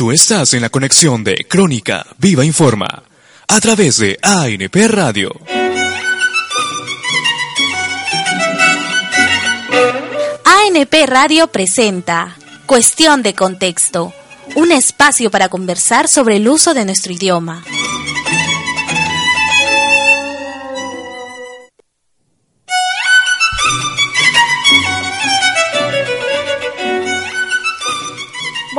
Tú estás en la conexión de Crónica Viva Informa a través de ANP Radio. ANP Radio presenta Cuestión de Contexto, un espacio para conversar sobre el uso de nuestro idioma.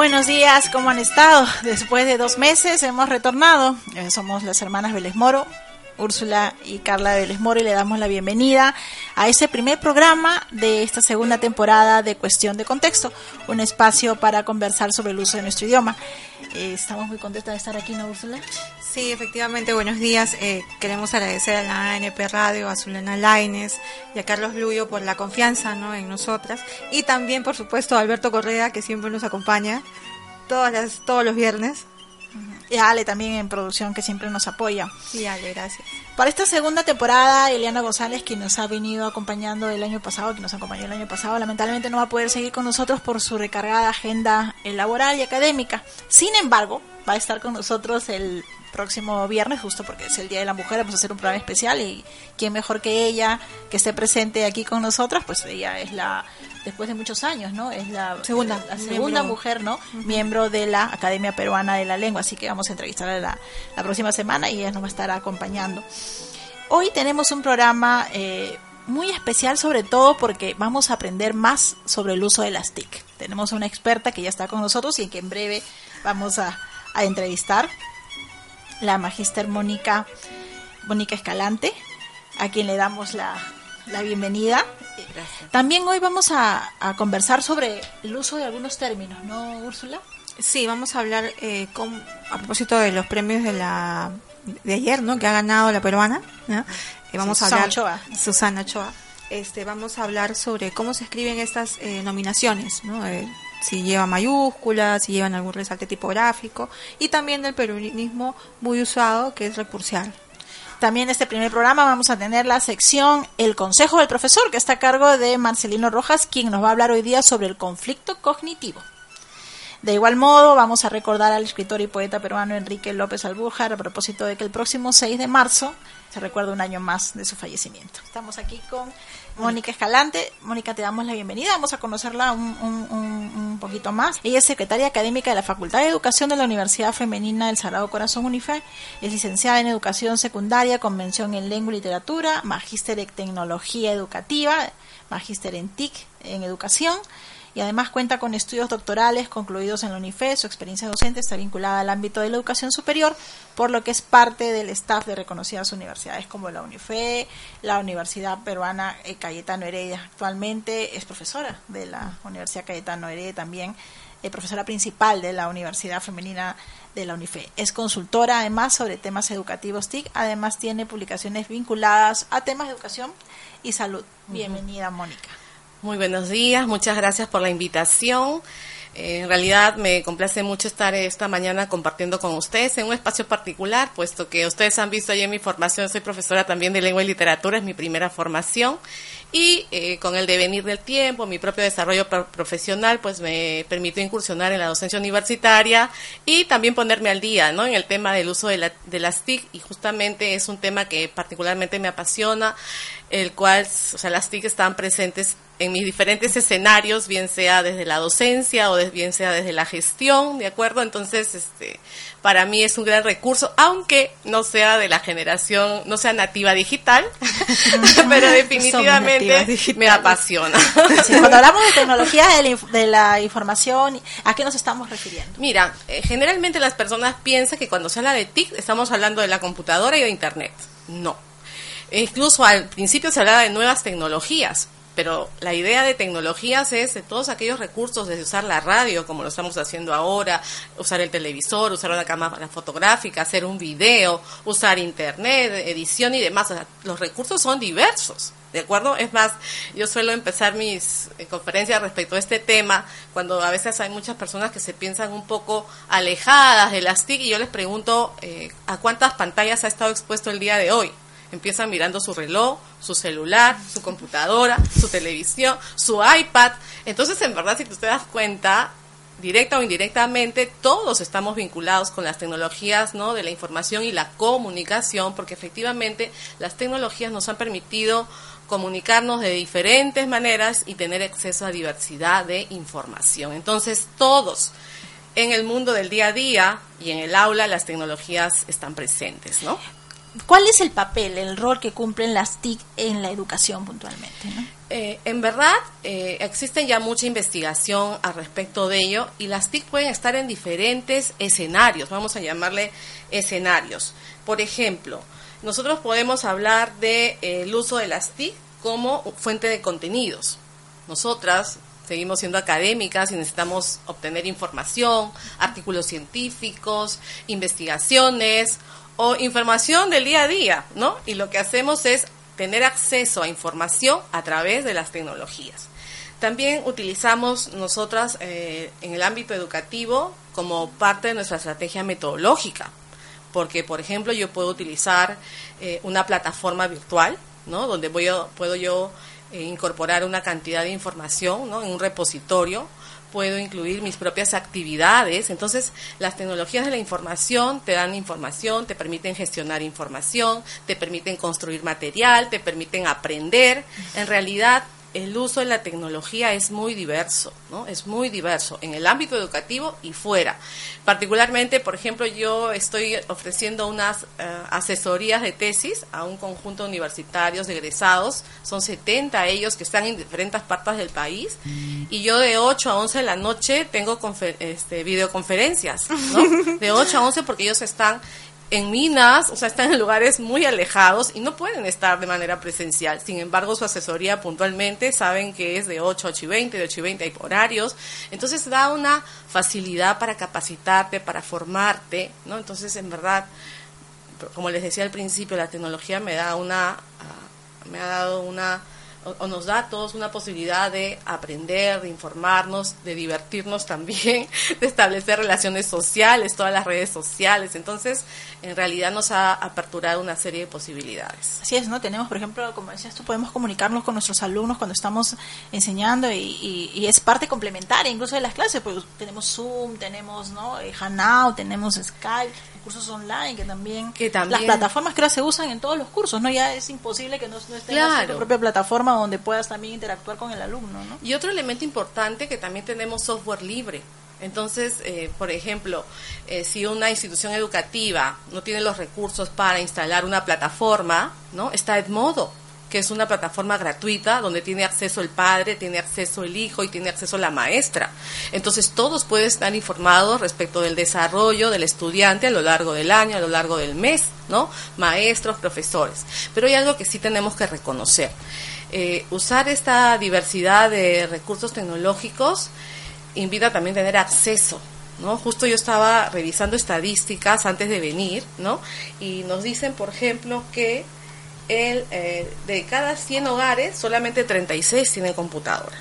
Buenos días, ¿cómo han estado? Después de dos meses hemos retornado. Eh, somos las hermanas Vélez Moro, Úrsula y Carla Vélez Moro y le damos la bienvenida a este primer programa de esta segunda temporada de Cuestión de Contexto, un espacio para conversar sobre el uso de nuestro idioma. Eh, estamos muy contentas de estar aquí, ¿no, Úrsula? Sí, efectivamente, buenos días. Eh, queremos agradecer a la ANP Radio, a Zulena Laines y a Carlos Luyo por la confianza ¿no? en nosotras. Y también, por supuesto, a Alberto Correa, que siempre nos acompaña todas las, todos los viernes. Y a Ale también en producción, que siempre nos apoya. Sí, Ale, gracias. Para esta segunda temporada, Eliana González, que nos ha venido acompañando el año pasado, que nos acompañó el año pasado, lamentablemente no va a poder seguir con nosotros por su recargada agenda laboral y académica. Sin embargo, va a estar con nosotros el próximo viernes, justo porque es el Día de la Mujer, vamos a hacer un programa especial y quién mejor que ella que esté presente aquí con nosotras, pues ella es la, después de muchos años, ¿no? Es la segunda, la segunda mujer, ¿no? Miembro de la Academia Peruana de la Lengua, así que vamos a entrevistarla la, la próxima semana y ella nos va a estar acompañando. Hoy tenemos un programa eh, muy especial sobre todo porque vamos a aprender más sobre el uso de las TIC. Tenemos una experta que ya está con nosotros y que en breve vamos a, a entrevistar la magíster Mónica, Mónica Escalante, a quien le damos la, la bienvenida. Gracias. También hoy vamos a, a, conversar sobre el uso de algunos términos, ¿no, Úrsula? Sí, vamos a hablar eh, con, a propósito de los premios de la de ayer, ¿no? Que ha ganado la peruana. ¿no? Eh, vamos Susana a hablar Ochoa. Susana Ochoa. Este, vamos a hablar sobre cómo se escriben estas eh, nominaciones, ¿no? Eh, si llevan mayúsculas, si llevan algún resalte tipográfico y también del peruanismo muy usado que es recursial. También este primer programa vamos a tener la sección El Consejo del Profesor, que está a cargo de Marcelino Rojas, quien nos va a hablar hoy día sobre el conflicto cognitivo. De igual modo, vamos a recordar al escritor y poeta peruano Enrique López Albújar a propósito de que el próximo 6 de marzo se recuerda un año más de su fallecimiento. Estamos aquí con Mónica Escalante. Mónica, te damos la bienvenida. Vamos a conocerla un, poquito más. Ella es secretaria académica de la Facultad de Educación de la Universidad Femenina del Sagrado Corazón UNIFE. Es licenciada en Educación Secundaria, Convención en Lengua y Literatura, magíster en Tecnología Educativa, magíster en TIC en Educación y además cuenta con estudios doctorales concluidos en la UNIFE. Su experiencia docente está vinculada al ámbito de la educación superior, por lo que es parte del staff de reconocidas universidades como la UNIFE, la Universidad Peruana eh, Cayetano Heredia. Actualmente es profesora de la Universidad Cayetano Heredia también. Eh, profesora principal de la Universidad Femenina de la UNIFE. Es consultora además sobre temas educativos TIC, además tiene publicaciones vinculadas a temas de educación y salud. Bienvenida, uh -huh. Mónica. Muy buenos días, muchas gracias por la invitación. Eh, en realidad me complace mucho estar esta mañana compartiendo con ustedes en un espacio particular, puesto que ustedes han visto ahí en mi formación, soy profesora también de lengua y literatura, es mi primera formación, y eh, con el devenir del tiempo, mi propio desarrollo profesional, pues me permitió incursionar en la docencia universitaria y también ponerme al día ¿no? en el tema del uso de, la, de las TIC, y justamente es un tema que particularmente me apasiona, el cual, o sea, las TIC están presentes en mis diferentes escenarios, bien sea desde la docencia o de, bien sea desde la gestión, ¿de acuerdo? Entonces, este, para mí es un gran recurso, aunque no sea de la generación, no sea nativa digital, pero definitivamente me apasiona. Sí, cuando hablamos de tecnología de la, de la, información, ¿a qué nos estamos refiriendo? Mira, eh, generalmente las personas piensan que cuando se habla de TIC estamos hablando de la computadora y de Internet. No. Incluso al principio se hablaba de nuevas tecnologías, pero la idea de tecnologías es de todos aquellos recursos, desde usar la radio, como lo estamos haciendo ahora, usar el televisor, usar una cámara fotográfica, hacer un video, usar internet, edición y demás. O sea, los recursos son diversos. ¿De acuerdo? Es más, yo suelo empezar mis eh, conferencias respecto a este tema cuando a veces hay muchas personas que se piensan un poco alejadas de las TIC y yo les pregunto eh, a cuántas pantallas ha estado expuesto el día de hoy empiezan mirando su reloj, su celular, su computadora, su televisión, su iPad. Entonces, en verdad, si tú te das cuenta, directa o indirectamente, todos estamos vinculados con las tecnologías ¿no? de la información y la comunicación, porque efectivamente las tecnologías nos han permitido comunicarnos de diferentes maneras y tener acceso a diversidad de información. Entonces, todos en el mundo del día a día y en el aula las tecnologías están presentes, ¿no? ¿Cuál es el papel, el rol que cumplen las TIC en la educación puntualmente? Eh, en verdad, eh, existe ya mucha investigación al respecto de ello y las TIC pueden estar en diferentes escenarios, vamos a llamarle escenarios. Por ejemplo, nosotros podemos hablar del de, eh, uso de las TIC como fuente de contenidos. Nosotras seguimos siendo académicas y necesitamos obtener información, artículos científicos, investigaciones o información del día a día, ¿no? Y lo que hacemos es tener acceso a información a través de las tecnologías. También utilizamos nosotras eh, en el ámbito educativo como parte de nuestra estrategia metodológica, porque por ejemplo yo puedo utilizar eh, una plataforma virtual, ¿no? Donde voy puedo yo eh, incorporar una cantidad de información, ¿no? En un repositorio puedo incluir mis propias actividades. Entonces, las tecnologías de la información te dan información, te permiten gestionar información, te permiten construir material, te permiten aprender. En realidad, el uso de la tecnología es muy diverso, ¿no? Es muy diverso en el ámbito educativo y fuera. Particularmente, por ejemplo, yo estoy ofreciendo unas eh, asesorías de tesis a un conjunto de universitarios de egresados, son 70 ellos que están en diferentes partes del país, y yo de 8 a 11 de la noche tengo este, videoconferencias, ¿no? De 8 a 11 porque ellos están en minas, o sea, están en lugares muy alejados y no pueden estar de manera presencial. Sin embargo, su asesoría puntualmente saben que es de 8 a 8 y 20, de 8 y 20 hay horarios. Entonces da una facilidad para capacitarte, para formarte, ¿no? Entonces, en verdad, como les decía al principio, la tecnología me da una, ah, me ha dado una o, nos da a todos una posibilidad de aprender, de informarnos, de divertirnos también, de establecer relaciones sociales, todas las redes sociales. Entonces, en realidad nos ha aperturado una serie de posibilidades. Así es, ¿no? Tenemos, por ejemplo, como decías tú, podemos comunicarnos con nuestros alumnos cuando estamos enseñando y, es parte complementaria incluso de las clases, pues tenemos Zoom, tenemos, ¿no? Eh, Hanao, tenemos Skype, cursos online que también, que también... las plataformas que ahora se usan en todos los cursos, ¿no? Ya es imposible que no, no esté en tu propia plataforma donde puedas también interactuar con el alumno, ¿no? Y otro elemento importante que también tenemos software libre. Entonces, eh, por ejemplo, eh, si una institución educativa no tiene los recursos para instalar una plataforma, ¿no? Está Edmodo que es una plataforma gratuita donde tiene acceso el padre, tiene acceso el hijo y tiene acceso la maestra. Entonces todos pueden estar informados respecto del desarrollo del estudiante a lo largo del año, a lo largo del mes, ¿no? Maestros, profesores. Pero hay algo que sí tenemos que reconocer. Eh, usar esta diversidad de recursos tecnológicos invita también a tener acceso ¿no? Justo yo estaba revisando estadísticas antes de venir, ¿no? Y nos dicen, por ejemplo, que el, eh, de cada 100 hogares, solamente 36 tienen computadora.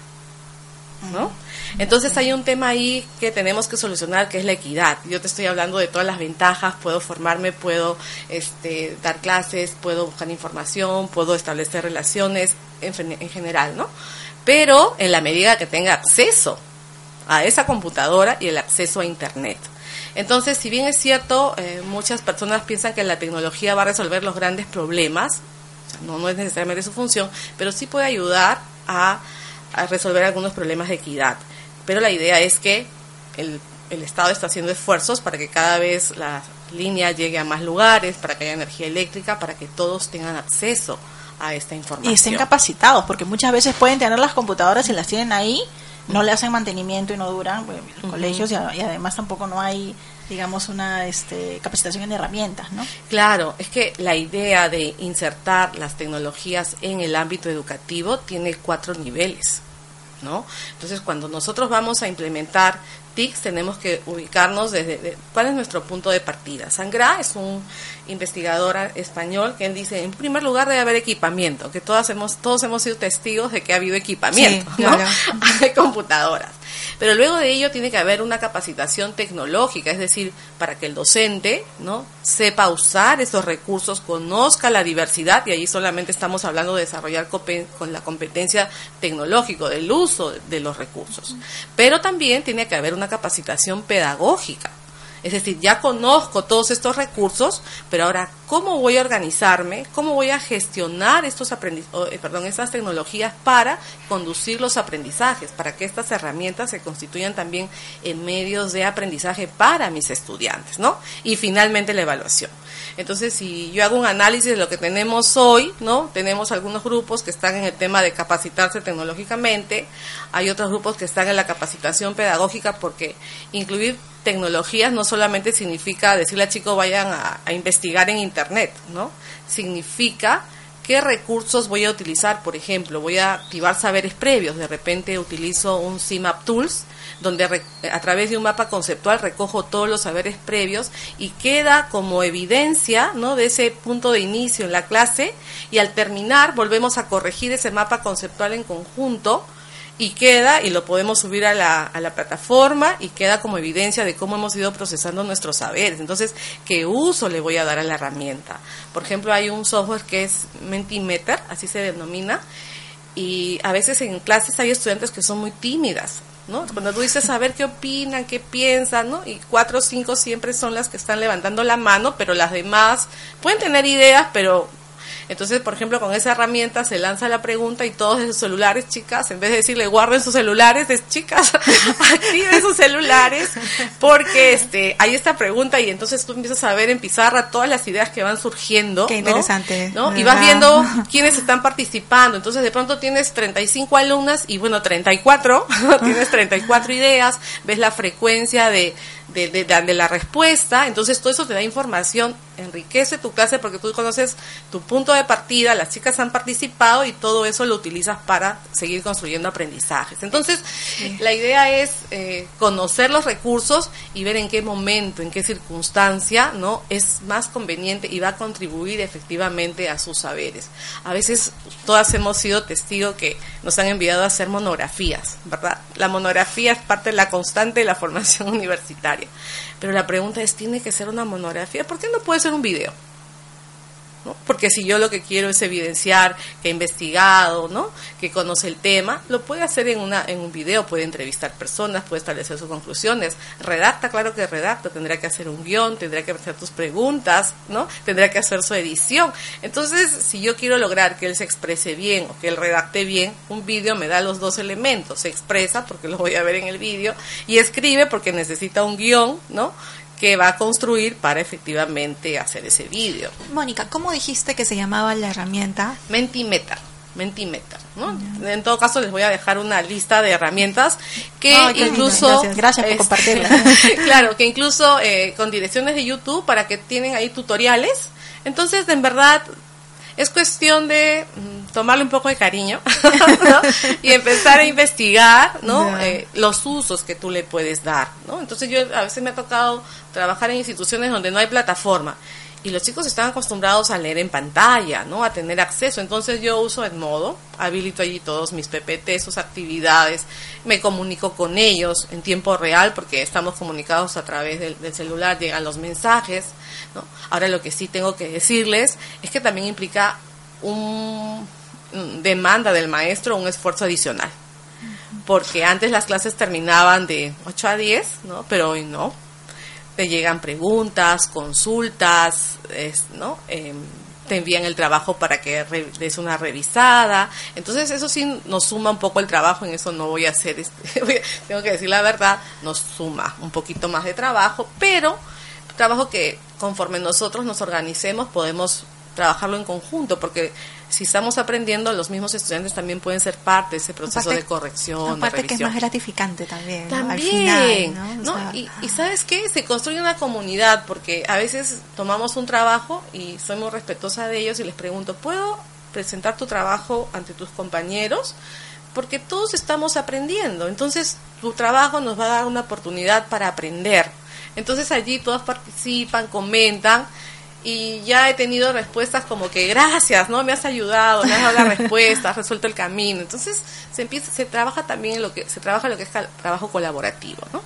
¿no? Entonces hay un tema ahí que tenemos que solucionar, que es la equidad. Yo te estoy hablando de todas las ventajas, puedo formarme, puedo este, dar clases, puedo buscar información, puedo establecer relaciones en, en general, ¿no? Pero en la medida que tenga acceso a esa computadora y el acceso a Internet. Entonces, si bien es cierto, eh, muchas personas piensan que la tecnología va a resolver los grandes problemas, no, no es necesariamente su función, pero sí puede ayudar a, resolver algunos problemas de equidad. Pero la idea es que el, el Estado está haciendo esfuerzos para que cada vez la línea llegue a más lugares, para que haya energía eléctrica, para que todos tengan acceso a esta información. Y estén capacitados, porque muchas veces pueden tener las computadoras y las tienen ahí, no le hacen mantenimiento y no duran los colegios y, además tampoco no hay digamos una este, capacitación en herramientas no claro es que la idea de insertar las tecnologías en el ámbito educativo tiene cuatro niveles ¿no? Entonces, cuando nosotros vamos a implementar TICs, tenemos que ubicarnos desde cuál es nuestro punto de partida. Sangra es un investigador español que él dice, en primer lugar debe haber equipamiento, que todos hemos, todos hemos sido testigos de que ha habido equipamiento, de computadoras. Pero luego de ello tiene que haber una capacitación tecnológica, es decir, para que el docente, ¿no? sepa usar esos recursos, conozca la diversidad y ahí solamente estamos hablando de desarrollar con la competencia tecnológica del uso de los recursos. Pero también tiene que haber una capacitación pedagógica es decir, ya conozco todos estos recursos, pero ahora, ¿cómo voy a organizarme? ¿Cómo voy a gestionar estos eh, perdón, estas tecnologías para conducir los aprendizajes, para que estas herramientas se constituyan también en medios de aprendizaje para mis estudiantes, ¿no? Y finalmente la evaluación. Entonces, si yo hago un análisis de lo que tenemos hoy, ¿no? Tenemos algunos grupos que están en el tema de capacitarse tecnológicamente, hay otros grupos que están en la capacitación pedagógica porque incluir tecnologías no solamente significa decirle a chicos vayan a, investigar en internet, ¿no? Significa qué recursos voy a utilizar, por ejemplo, voy a activar saberes previos, de repente utilizo un CIMAP Tools, donde a través de un mapa conceptual recojo todos los saberes previos y queda como evidencia, ¿no? de ese punto de inicio en la clase y al terminar volvemos a corregir ese mapa conceptual en conjunto y queda y lo podemos subir a la, a la plataforma y queda como evidencia de cómo hemos ido procesando nuestros saberes. Entonces, ¿qué uso le voy a dar a la herramienta? Por ejemplo, hay un software que es Mentimeter, así se denomina, y a veces en clases hay estudiantes que son muy tímidas. ¿no? Cuando tú dices a ver qué opinan, qué piensan, ¿no? Y cuatro o cinco siempre son las que están levantando la mano, pero las demás pueden tener ideas, pero entonces, por ejemplo, con esa herramienta se lanza la pregunta y todos en sus celulares, chicas, en vez de decirle guarden sus celulares, es chicas, activen sus celulares, porque este, hay esta pregunta y entonces tú empiezas a ver en pizarra todas las ideas que van surgiendo. Qué interesante. ¿no? Y vas viendo quiénes están participando. Entonces, de pronto tienes 35 alumnas y bueno, 34, tienes 34 ideas, ves la frecuencia de de, de, de, la respuesta, entonces todo eso te da información, enriquece tu clase porque tú conoces tu punto de partida, las chicas han participado y todo eso lo utilizas para seguir construyendo aprendizajes. Entonces, la idea es eh, conocer los recursos y ver en qué momento, en qué circunstancia, ¿no? Es más conveniente y va a contribuir efectivamente a sus saberes. A veces todas hemos sido testigos que nos han enviado a hacer monografías, ¿verdad? La monografía es parte de la constante de la formación universitaria. Pero la pregunta es, ¿tiene que ser una monografía? ¿Por qué no puede ser un video? Porque si yo lo que quiero es evidenciar que he investigado, ¿no? que conoce el tema, lo puede hacer en, una, en un video, puede entrevistar personas, puede establecer sus conclusiones, redacta, claro que redacta, tendrá que hacer un guion, tendrá que hacer tus preguntas, ¿no? tendrá que hacer su edición. Entonces, si yo quiero lograr que él se exprese bien o que él redacte bien, un video me da los dos elementos, se expresa porque lo voy a ver en el vídeo y escribe porque necesita un guion, ¿no? Que va a construir para efectivamente hacer ese vídeo. Mónica, ¿cómo dijiste que se llamaba la herramienta? Mentimeter. Mentimeter, ¿no? En todo caso les voy a dejar una lista de herramientas que incluso gracias, por compartirla. claro, que incluso eh, con direcciones de YouTube para que tienen ahí tutoriales. Entonces, en verdad es cuestión de mm, tomarle un poco de cariño y empezar a investigar ¿no? Eh, los usos que tú le puedes dar. ¿no? Entonces yo a veces me ha tocado trabajar en instituciones donde no hay plataforma y los chicos están acostumbrados a leer en pantalla, ¿no? A tener acceso. Entonces yo uso el modo, habilito allí todos mis PPT, sus actividades, me comunico con ellos en tiempo real porque estamos comunicados a través del, del celular, llegan los mensajes, ¿no? Ahora lo que sí tengo que decirles es que también implica un demanda del maestro un esfuerzo adicional. Porque antes las clases terminaban de 8 a 10, ¿no? Pero hoy no te llegan preguntas, consultas, ¿no? Em, te envían el trabajo para que des una revisada. Entonces eso sí nos suma un poco el trabajo, en eso no voy a hacer, este, tengo que decir la verdad, nos suma un poquito más de trabajo, pero trabajo que conforme nosotros nos organicemos podemos trabajarlo en conjunto, porque si estamos aprendiendo, los mismos estudiantes también pueden ser parte de ese proceso de corrección, aparte que es más gratificante también. También, y, sabes qué, se construye una comunidad, porque a veces tomamos un trabajo y soy muy respetuosa de ellos y les pregunto, ¿puedo presentar tu trabajo ante tus compañeros? Porque todos estamos aprendiendo, entonces tu trabajo nos va a dar una oportunidad para aprender. Entonces allí todos participan, comentan y ya he tenido respuestas como que gracias, ¿no? Me has ayudado, me has dado la respuesta, has resuelto el camino. Entonces, se empieza se trabaja también lo que se trabaja lo que es trabajo colaborativo, ¿no?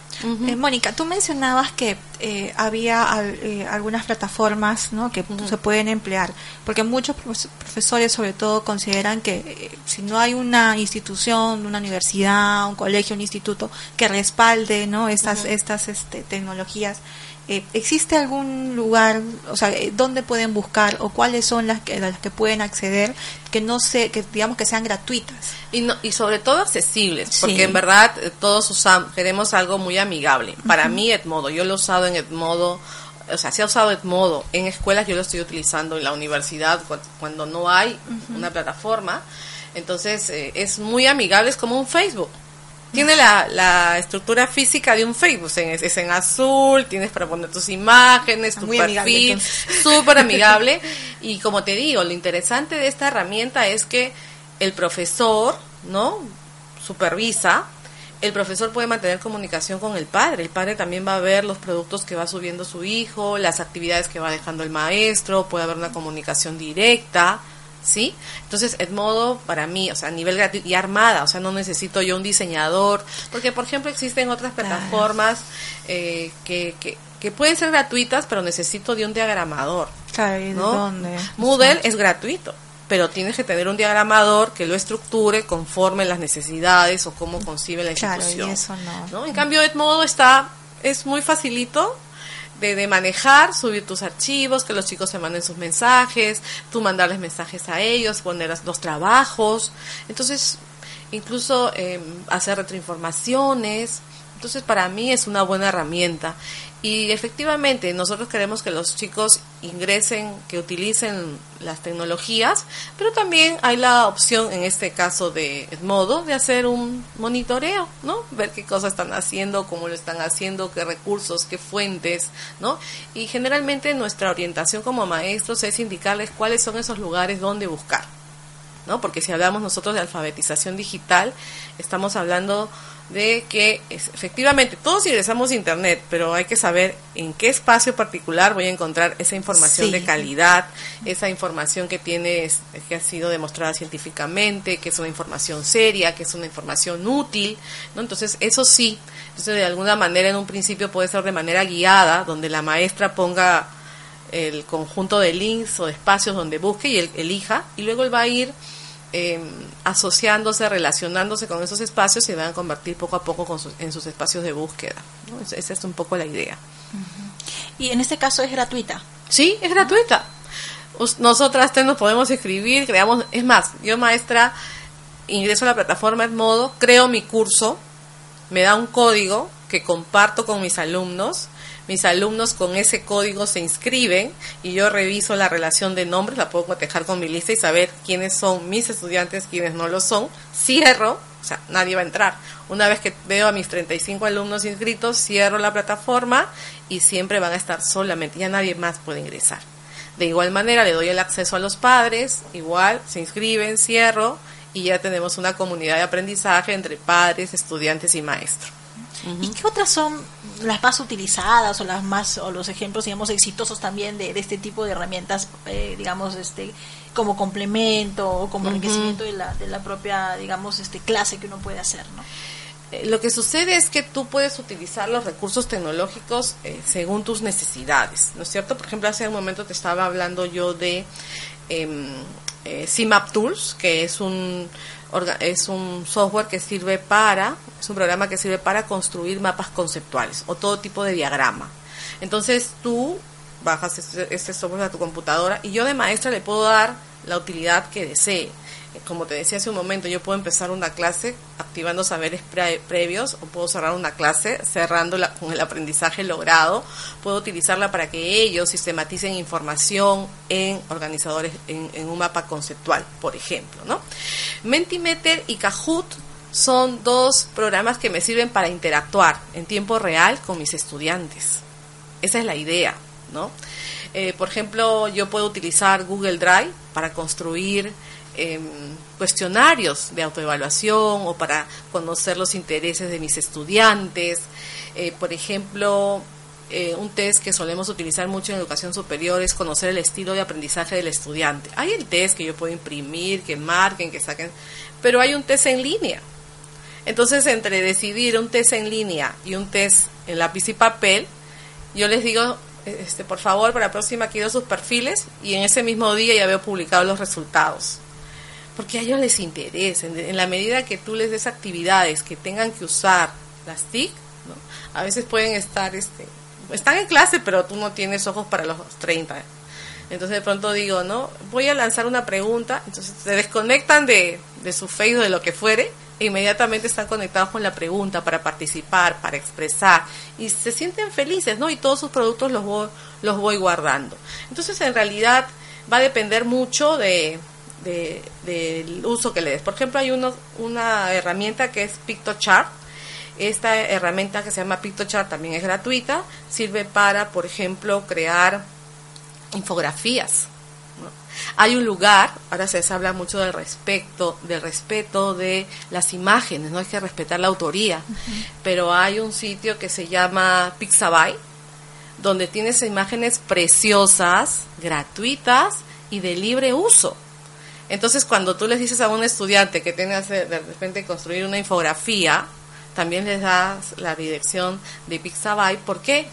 Eh, Mónica, tú mencionabas que eh, había eh, algunas plataformas, ¿no? que se pueden emplear, porque muchos profesores sobre todo consideran que si no hay una institución, una universidad, un colegio, un instituto que respalde, ¿no? estas estas este, tecnologías eh, ¿existe algún lugar, o sea, eh, dónde pueden buscar o cuáles son las que, las que pueden acceder que no sé, que digamos que sean gratuitas? Y, no, y sobre todo accesibles, porque en verdad eh, todos usamos, queremos algo muy amigable. Para mí Edmodo, yo lo he usado en Edmodo, o sea, se ha usado Edmodo en escuelas, yo lo estoy utilizando en la universidad cuando no hay una plataforma. Entonces es muy amigable, es como un Facebook tiene la, la estructura física de un Facebook, es, en azul, tienes para poner tus imágenes, tu perfil, súper amigable. Y como te digo, lo interesante de esta herramienta es que el profesor, ¿no? Supervisa, el profesor puede mantener comunicación con el padre. El padre también va a ver los productos que va subiendo su hijo, las actividades que va dejando el maestro, puede haber una comunicación directa. ¿Sí? Entonces, Edmodo para mí, o sea, a nivel gratuito y armada, o sea, no necesito yo un diseñador, porque por ejemplo existen otras plataformas eh, que, que, que, pueden ser gratuitas, pero necesito de un diagramador. ¿no? Moodle es gratuito, pero tienes que tener un diagramador que lo estructure conforme las necesidades o cómo concibe la institución. eso no. En cambio, Edmodo está es muy facilito de, manejar, subir tus archivos, que los chicos se manden sus mensajes, tú mandarles mensajes a ellos, poner los trabajos. Entonces, incluso eh, hacer retroinformaciones. Entonces, para mí es una buena herramienta. Y efectivamente, nosotros queremos que los chicos ingresen, que utilicen las tecnologías, pero también hay la opción, en este caso de modo, de hacer un monitoreo, ¿no? Ver qué cosas están haciendo, cómo lo están haciendo, qué recursos, qué fuentes, ¿no? Y generalmente nuestra orientación como maestros es indicarles cuáles son esos lugares donde buscar, ¿no? Porque si hablamos nosotros de alfabetización digital, estamos hablando de que efectivamente todos ingresamos a Internet, pero hay que saber en qué espacio particular voy a encontrar esa información de calidad, esa información que tiene, que ha sido demostrada científicamente, que es una información seria, que es una información útil, ¿no? Entonces, eso sí, entonces de alguna manera en un principio puede ser de manera guiada, donde la maestra ponga el conjunto de links o de espacios donde busque y él elija, y luego él va a ir eh, asociándose, relacionándose con esos espacios y van a convertir poco a poco con en sus espacios de búsqueda. Esa es un poco la idea. Y en este caso es gratuita. Sí, es gratuita. Nosotras nos podemos escribir, creamos, es más, yo maestra ingreso a la plataforma modo creo mi curso, me da un código que comparto con mis alumnos mis alumnos con ese código se inscriben y yo reviso la relación de nombres, la puedo cotejar con mi lista y saber quiénes son mis estudiantes, quiénes no lo son. Cierro, o sea, nadie va a entrar. Una vez que veo a mis 35 alumnos inscritos, cierro la plataforma y siempre van a estar solamente, ya nadie más puede ingresar. De igual manera le doy el acceso a los padres, igual se inscriben, cierro y ya tenemos una comunidad de aprendizaje entre padres, estudiantes y maestros. ¿Y qué otras son las más utilizadas o las más o los ejemplos digamos exitosos también de, este tipo de herramientas eh, digamos este como complemento o como enriquecimiento de, la, de la propia digamos este clase que uno puede hacer no eh, lo que sucede es que tú puedes utilizar los recursos tecnológicos eh, según tus necesidades, ¿no es cierto? Por ejemplo, hace un momento te estaba hablando yo de eh, Tools, que es un, es un software que sirve para, es un programa que sirve para construir mapas conceptuales o todo tipo de diagrama. Entonces tú bajas este software a tu computadora y yo de maestra le puedo dar la utilidad que desee como te decía hace un momento, yo puedo empezar una clase activando saberes previos o puedo cerrar una clase cerrándola con el aprendizaje logrado. Puedo utilizarla para que ellos sistematicen información en organizadores, en, un mapa conceptual, por ejemplo. ¿no? Mentimeter y Kahoot son dos programas que me sirven para interactuar en tiempo real con mis estudiantes. Esa es la idea. ¿no? Eh, por ejemplo, yo puedo utilizar Google Drive para construir eh, cuestionarios de autoevaluación o para conocer los intereses de mis estudiantes. Eh, por ejemplo, eh, un test que solemos utilizar mucho en educación superior es conocer el estilo de aprendizaje del estudiante. Hay el test que yo puedo imprimir, que marquen, que saquen, pero hay un test en línea. Entonces, entre decidir un test en línea y un test en lápiz y papel, yo les digo, este, por favor, para la próxima quiero sus perfiles y en ese mismo día ya veo publicados los resultados. Porque a ellos les interesa, en, la medida que tú les des actividades que tengan que usar las TIC, a veces pueden estar, este, están en clase, pero tú no tienes ojos para los 30. Entonces de pronto digo, ¿no? Voy a lanzar una pregunta, entonces se desconectan de, de su Facebook, de lo que fuere, e inmediatamente están conectados con la pregunta para participar, para expresar, y se sienten felices, ¿no? Y todos sus productos los voy, los voy guardando. Entonces en realidad va a depender mucho de, del uso que le des. Por ejemplo, hay uno, una herramienta que es PictoChart, esta herramienta que se llama PictoChart también es gratuita, sirve para, por ejemplo, crear infografías. Hay un lugar, ahora se habla mucho del respeto, del respeto de las imágenes, no hay que respetar la autoría, pero hay un sitio que se llama Pixabay, donde tienes imágenes preciosas, gratuitas y de libre uso. Entonces, cuando tú les dices a un estudiante que tiene que de repente construir una infografía, también les das la dirección de Pixabay. ¿Por qué?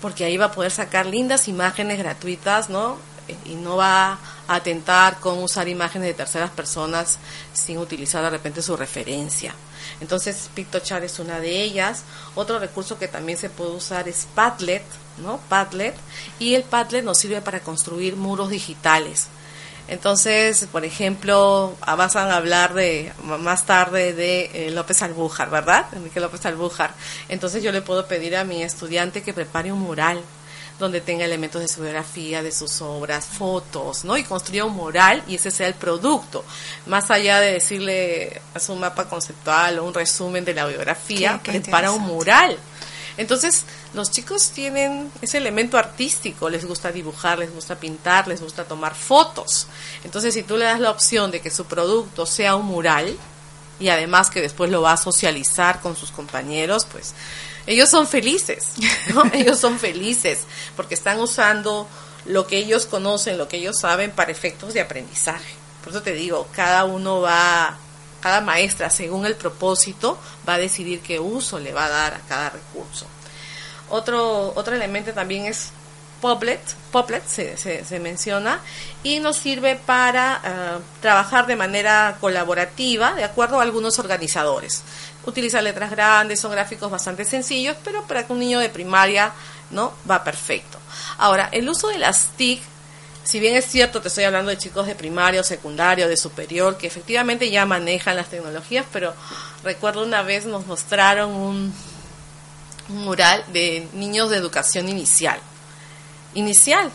Porque ahí va a poder sacar lindas imágenes gratuitas, ¿no? Y no va a atentar con usar imágenes de terceras personas sin utilizar de repente su referencia. Entonces, PictoChart es una de ellas. Otro recurso que también se puede usar es Padlet, ¿no? Padlet. Y el Padlet nos sirve para construir muros digitales. Entonces, por ejemplo, vas a hablar de más tarde de eh, López Albújar, ¿verdad? Enrique López Albújar. Entonces yo le puedo pedir a mi estudiante que prepare un mural donde tenga elementos de su biografía, de sus obras, fotos, ¿no? Y construya un mural y ese sea el producto. Más allá de decirle a su mapa conceptual o un resumen de la biografía, prepara un mural. Entonces, los chicos tienen ese elemento artístico, les gusta dibujar, les gusta pintar, les gusta tomar fotos. Entonces, si tú le das la opción de que su producto sea un mural y además que después lo va a socializar con sus compañeros, pues ellos son felices, ¿no? ellos son felices porque están usando lo que ellos conocen, lo que ellos saben para efectos de aprendizaje. Por eso te digo, cada uno va cada maestra, según el propósito, va a decidir qué uso le va a dar a cada recurso. Otro, otro elemento también es Poplet, Poplet se, se, menciona, y nos sirve para eh, trabajar de manera colaborativa de acuerdo a algunos organizadores. Utiliza letras grandes, son gráficos bastante sencillos, pero para que un niño de primaria no va perfecto. Ahora, el uso de las TIC si bien es cierto, te estoy hablando de chicos de primario, secundario, de superior, que efectivamente ya manejan las tecnologías, pero recuerdo una vez nos mostraron un, mural de niños de educación inicial. Inicial.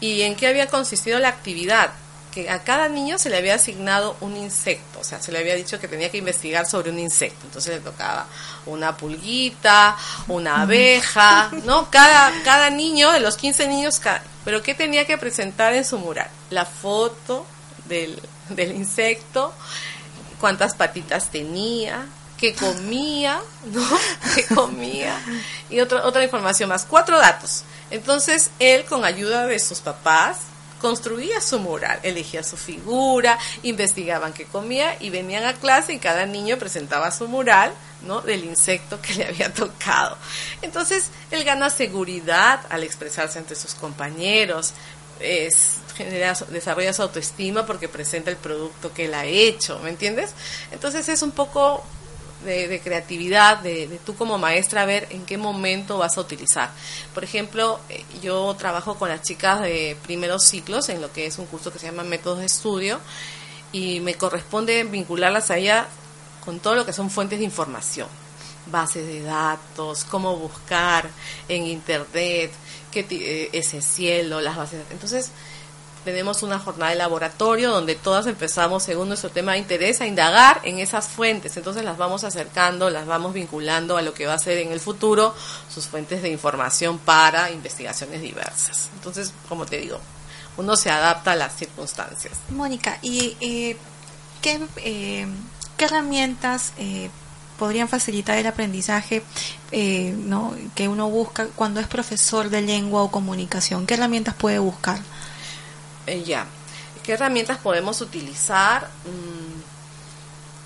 ¿Y en qué había consistido la actividad? Que a cada niño se le había asignado un insecto, o sea, se le había dicho que tenía que investigar sobre un insecto. Entonces le tocaba una pulguita, una abeja, ¿no? Cada, cada niño, de los 15 niños, pero ¿qué tenía que presentar en su mural? La foto del, del insecto, cuántas patitas tenía, qué comía, ¿no? ¿Qué comía? Y otra, otra información más, cuatro datos. Entonces, él, con ayuda de sus papás, construía su mural, elegía su figura, investigaban qué comía y venían a clase y cada niño presentaba su mural, ¿no? Del insecto que le había tocado. Entonces, él gana seguridad al expresarse ante sus compañeros, es, desarrolla su autoestima porque presenta el producto que él ha hecho, ¿me entiendes? Entonces es un poco de, creatividad, de, tú como maestra ver en qué momento vas a utilizar. Por ejemplo, eh, yo trabajo con las chicas de primeros ciclos en lo que es un curso que se llama Métodos de Estudio y me corresponde vincularlas a ella con todo lo que son fuentes de información, bases de datos, cómo buscar en Internet, qué eh, es el cielo, las bases. Entonces, tenemos una jornada de laboratorio donde todas empezamos, según nuestro tema de interés, a indagar en esas fuentes. Entonces las vamos acercando, las vamos vinculando a lo que va a ser en el futuro sus fuentes de información para investigaciones diversas. Entonces, como te digo, uno se adapta a las circunstancias. Mónica, ¿y eh, qué, eh, qué herramientas eh, podrían facilitar el aprendizaje eh, ¿no? que uno busca cuando es profesor de lengua o comunicación? ¿Qué herramientas puede buscar? Eh, ya, ¿qué herramientas podemos utilizar? Mm,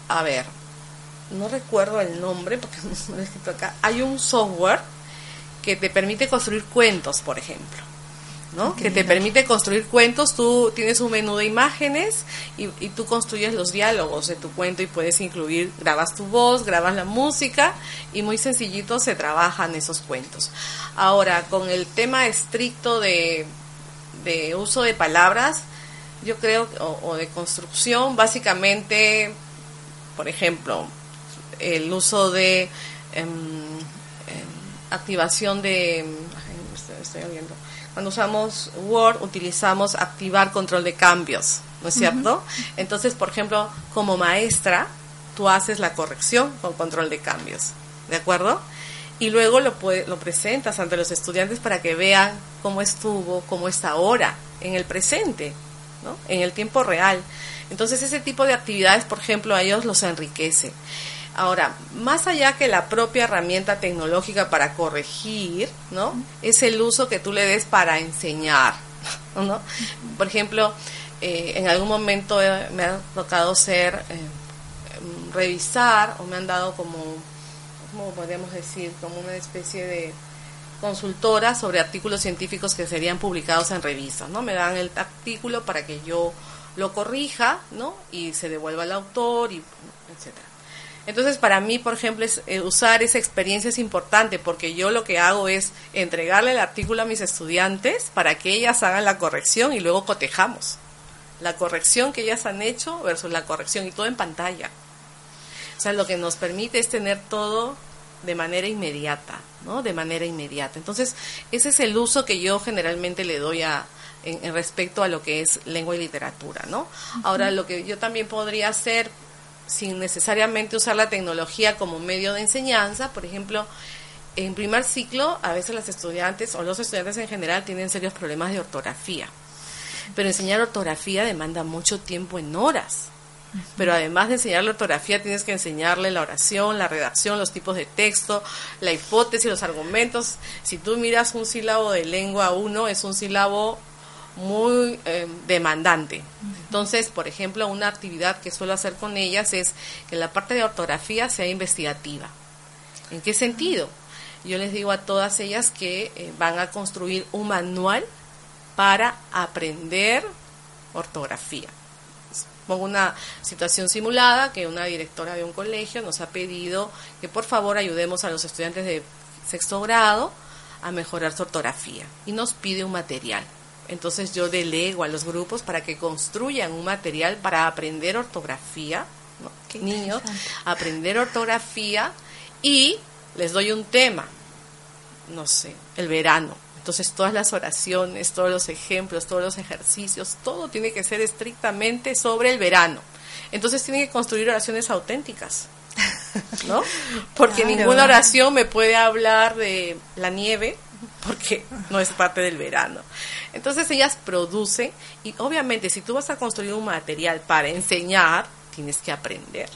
a ver, no recuerdo el nombre porque no lo he escrito acá. Hay un software que te permite construir cuentos, por ejemplo. ¿no? que te permite construir cuentos, tú tienes un menú de imágenes y, y, tú construyes los diálogos de tu cuento y puedes incluir, grabas tu voz, grabas la música y muy sencillito se trabajan esos cuentos. Ahora, con el tema estricto de, de uso de palabras, yo creo, o, o de construcción, básicamente, por ejemplo, el uso de em, em, activación de... Estoy, estoy oyendo. Cuando usamos Word, utilizamos activar control de cambios, ¿no es cierto? Uh -huh. Entonces, por ejemplo, como maestra, tú haces la corrección con control de cambios, ¿de acuerdo? Y luego lo, lo presentas ante los estudiantes para que vean cómo estuvo, cómo está ahora, en el presente, ¿no? En el tiempo real. Entonces, ese tipo de actividades, por ejemplo, a ellos los enriquece. Ahora, más allá que la propia herramienta tecnológica para corregir, ¿no? Es el uso que tú le des para enseñar, ¿no? Por ejemplo, eh, en algún momento eh, me ha tocado ser, eh, revisar o me han dado como, ¿cómo podríamos decir? Como una especie de consultora sobre artículos científicos que serían publicados en revistas, ¿no? Me dan el artículo para que yo lo corrija, ¿no? Y se devuelva al autor y etcétera. Entonces, para mí, por ejemplo, es, eh, usar esa experiencia es importante porque yo lo que hago es entregarle el artículo a mis estudiantes para que ellas hagan la corrección y luego cotejamos. La corrección que ellas han hecho versus la corrección y todo en pantalla. O sea, lo que nos permite es tener todo de manera inmediata, ¿no? De manera inmediata. Entonces, ese es el uso que yo generalmente le doy a, en, en respecto a lo que es lengua y literatura, ¿no? Uh -huh. Ahora, lo que yo también podría hacer sin necesariamente usar la tecnología como medio de enseñanza. Por ejemplo, en primer ciclo, a veces las estudiantes o los estudiantes en general tienen serios problemas de ortografía. Pero enseñar ortografía demanda mucho tiempo en horas. Pero además de enseñar la ortografía, tienes que enseñarle la oración, la redacción, los tipos de texto, la hipótesis, los argumentos. Si tú miras un sílabo de lengua 1, es un sílabo muy eh, demandante. Entonces, por ejemplo, una actividad que suelo hacer con ellas es que la parte de ortografía sea investigativa. ¿En qué sentido? Yo les digo a todas ellas que eh, van a construir un manual para aprender ortografía. Pongo una situación simulada que una directora de un colegio nos ha pedido que por favor ayudemos a los estudiantes de sexto grado a mejorar su ortografía y nos pide un material. Entonces yo delego a los grupos para que construyan un material para aprender ortografía, ¿no? niños, aprender ortografía y les doy un tema, no sé, el verano. Entonces todas las oraciones, todos los ejemplos, todos los ejercicios, todo tiene que ser estrictamente sobre el verano. Entonces tienen que construir oraciones auténticas. ¿No? Porque claro. ninguna oración me puede hablar de la nieve, porque no es parte del verano. Entonces ellas producen y obviamente si tú vas a construir un material para enseñar, tienes que aprender.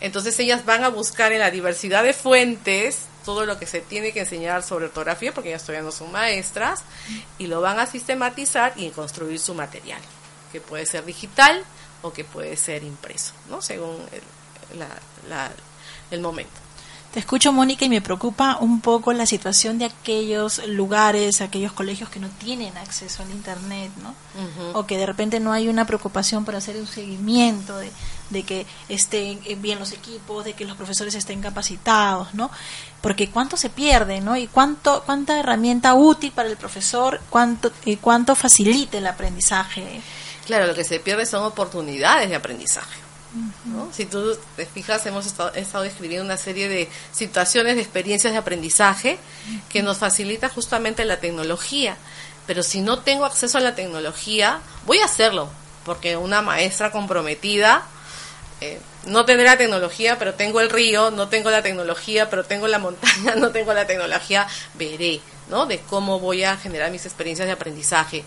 Entonces ellas van a buscar en la diversidad de fuentes todo lo que se tiene que enseñar sobre ortografía, porque ellas todavía no son maestras, y lo van a sistematizar y construir su material, que puede ser digital o que puede ser impreso, ¿no? Según el, la, la, el momento. Te escucho, Mónica, y me preocupa un poco la situación de aquellos lugares, aquellos colegios que no tienen acceso al Internet, ¿no? Uh -huh. O que de repente no hay una preocupación para hacer un seguimiento de, de, que estén bien los equipos, de que los profesores estén capacitados, ¿no? Porque cuánto se pierde, ¿no? Y cuánto, cuánta herramienta útil para el profesor, cuánto, y cuánto facilita el aprendizaje. Claro, lo que se pierde son oportunidades de aprendizaje. ¿No? Si tú te fijas, hemos estado, estado escribiendo una serie de situaciones, de experiencias de aprendizaje que nos facilita justamente la tecnología. Pero si no tengo acceso a la tecnología, voy a hacerlo, porque una maestra comprometida eh, no tendré la tecnología, pero tengo el río, no tengo la tecnología, pero tengo la montaña, no tengo la tecnología, veré, ¿no? De cómo voy a generar mis experiencias de aprendizaje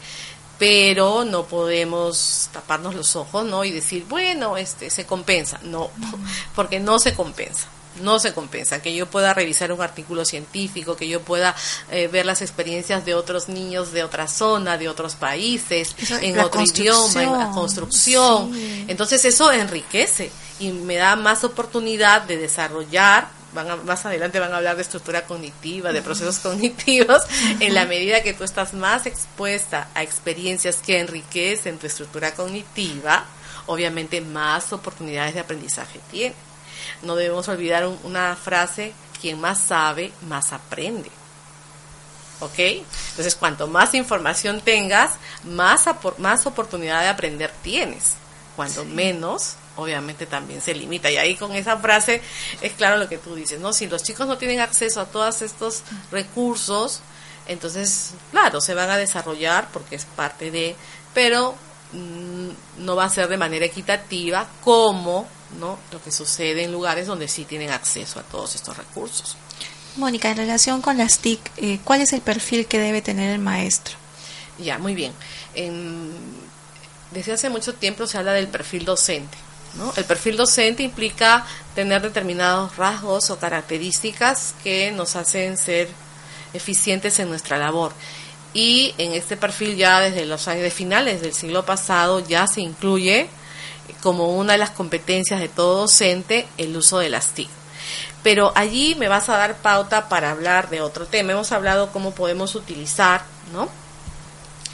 pero no podemos taparnos los ojos, ¿no? Y decir, bueno, este se compensa, no, porque no se compensa. no se compensa. Que yo pueda revisar un artículo científico, que yo pueda eh, ver las experiencias de otros niños de otra zona, de otros países, en otro idioma, en la construcción. Entonces eso enriquece y me da más oportunidad de desarrollar Van más adelante van a hablar de estructura cognitiva, de procesos cognitivos, en la medida que tú estás más expuesta a experiencias que enriquecen tu estructura cognitiva, obviamente más oportunidades de aprendizaje tienes no debemos olvidar una frase, quien más sabe, más aprende. ¿Ok? Entonces, cuanto más información tengas, más, más oportunidad de aprender tienes. Cuando menos, obviamente también se limita. Y ahí con esa frase es claro lo que tú dices, ¿no? Si los chicos no tienen acceso a todos estos recursos, entonces, claro, se van a desarrollar porque es parte de, pero mm, no va a ser de manera equitativa como ¿no? lo que sucede en lugares donde sí tienen acceso a todos estos recursos. Mónica, en relación con las TIC, eh, ¿cuál es el perfil que debe tener el maestro? Ya, muy bien. desde hace mucho tiempo se habla del perfil docente. ¿No? El perfil docente implica tener determinados rasgos o características que nos hacen ser eficientes en nuestra labor. Y en este perfil ya desde los años de finales del siglo pasado ya se incluye como una de las competencias de todo docente el uso de las TIC. Pero allí me vas a dar pauta para hablar de otro tema. Hemos hablado cómo podemos utilizar ¿no?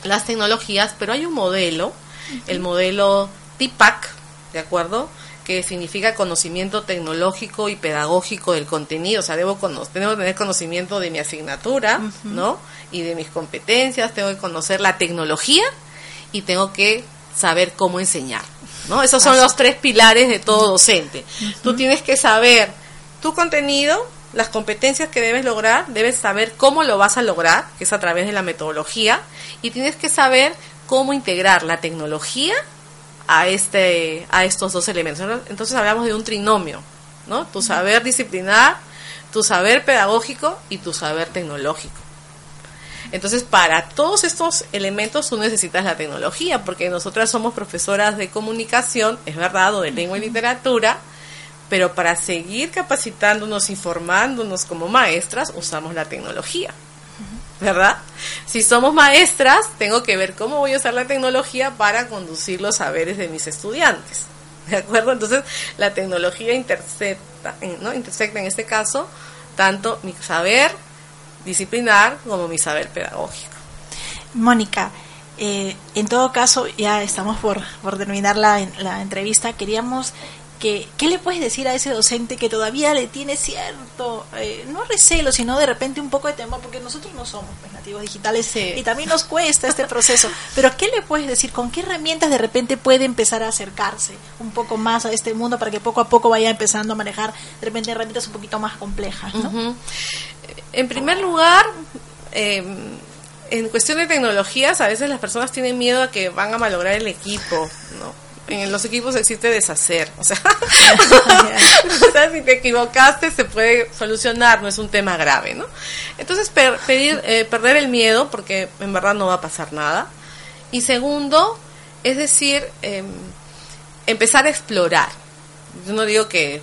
las tecnologías, pero hay un modelo, el modelo TIPAC, ¿de acuerdo? que significa conocimiento tecnológico y pedagógico del contenido, o sea, debo, tengo que tener conocimiento de mi asignatura, ¿no? Y de mis competencias, tengo que conocer la tecnología y tengo que saber cómo enseñar. ¿no? Esos son los tres pilares de todo docente. Tú tienes que saber tu contenido, las competencias que debes lograr, debes saber cómo lo vas a lograr, que es a través de la metodología, y tienes que saber cómo integrar la tecnología a este a estos dos elementos. Entonces hablamos de un trinomio, ¿no? Tu saber disciplinar, tu saber pedagógico y tu saber tecnológico. Entonces, para todos estos elementos tú necesitas la tecnología, porque nosotras somos profesoras de comunicación, es verdad, o de lengua y literatura, pero para seguir capacitándonos, informándonos como maestras, usamos la tecnología. ¿Verdad? Si somos maestras, tengo que ver cómo voy a usar la tecnología para conducir los saberes de mis estudiantes. ¿De acuerdo? Entonces, la tecnología intersecta, ¿no? intersecta en este caso tanto mi saber disciplinar como mi saber pedagógico. Mónica, eh, en todo caso, ya estamos por, por terminar la, la entrevista. Queríamos que, ¿qué le puedes decir a ese docente que todavía le tiene cierto, eh, no recelo, sino de repente un poco de temor, porque nosotros no somos pues, nativos digitales y también nos cuesta este proceso, pero ¿qué le puedes decir? ¿Con qué herramientas de repente puede empezar a acercarse un poco más a este mundo para que poco a poco vaya empezando a manejar de repente herramientas un poquito más complejas? En primer lugar, eh, en cuestión de tecnologías, a veces las personas tienen miedo a que van a malograr el equipo, ¿no? En los equipos existe deshacer. O sea, si te equivocaste se puede solucionar, no es un tema grave, ¿no? Entonces, pedir, eh, perder el miedo, porque en verdad no va a pasar nada. Y segundo, es decir, em, empezar a explorar. Yo no digo que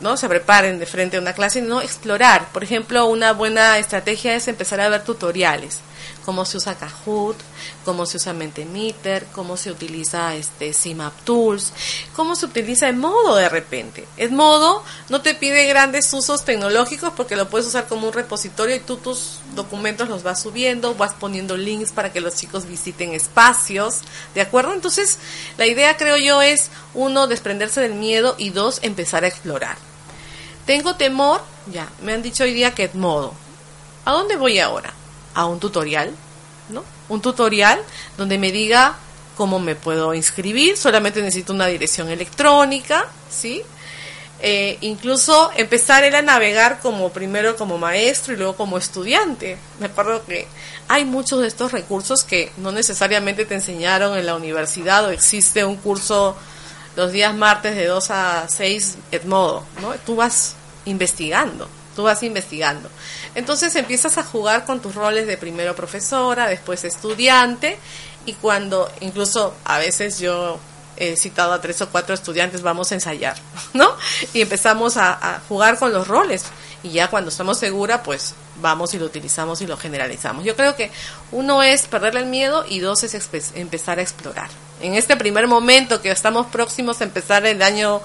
no se preparen de frente a una clase, no explorar. Por ejemplo, una buena estrategia es empezar a ver tutoriales cómo se usa Kahoot, cómo se usa Mentimeter, cómo se utiliza este CIMAP Tools, cómo se utiliza modo de repente. modo no te pide grandes usos tecnológicos porque lo puedes usar como un repositorio y tú tus documentos los vas subiendo, vas poniendo links para que los chicos visiten espacios, ¿de acuerdo? Entonces, la idea creo yo es, uno, desprenderse del miedo y dos, empezar a explorar. Tengo temor, ya, me han dicho hoy día que modo. ¿A dónde voy ahora? a un tutorial, ¿no? Un tutorial donde me diga cómo me puedo inscribir, solamente necesito una dirección electrónica, ¿sí? Eh, incluso empezar él a navegar como primero como maestro y luego como estudiante. Me acuerdo que hay muchos de estos recursos que no necesariamente te enseñaron en la universidad o existe un curso los días martes de 2 a 6 Edmodo, ¿no? Tú vas investigando tú vas investigando. Entonces empiezas a jugar con tus roles de primero profesora, después estudiante, y cuando incluso a veces yo he citado a tres o cuatro estudiantes, vamos a ensayar, ¿no? Y empezamos a, a jugar con los roles y ya cuando estamos seguras, pues vamos y lo utilizamos y lo generalizamos. Yo creo que uno es perderle el miedo y dos es empezar a explorar. En este primer momento que estamos próximos a empezar el año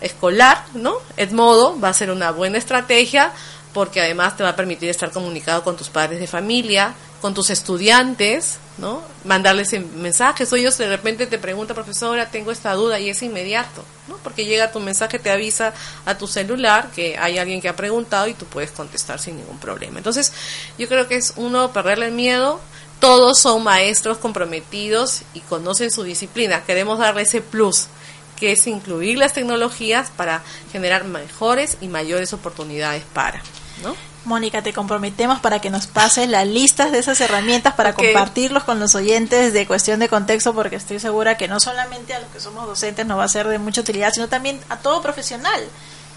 escolar, ¿no? Edmodo va a ser una buena estrategia porque además te va a permitir estar comunicado con tus padres de familia, con tus estudiantes, ¿no? Mandarles mensajes. O ellos de repente te preguntan, profesora, tengo esta duda y es inmediato, ¿no? Porque llega tu mensaje, te avisa a tu celular que hay alguien que ha preguntado y tú puedes contestar sin ningún problema. Entonces, yo creo que es uno perderle el miedo. Todos son maestros comprometidos y conocen su disciplina. Queremos darle ese plus que es incluir las tecnologías para generar mejores y mayores oportunidades para, ¿no? Mónica, te comprometemos para que nos pases las listas de esas herramientas para compartirlos con los oyentes de cuestión de contexto, porque estoy segura que no solamente a los que somos docentes nos va a ser de mucha utilidad, sino también a todo profesional.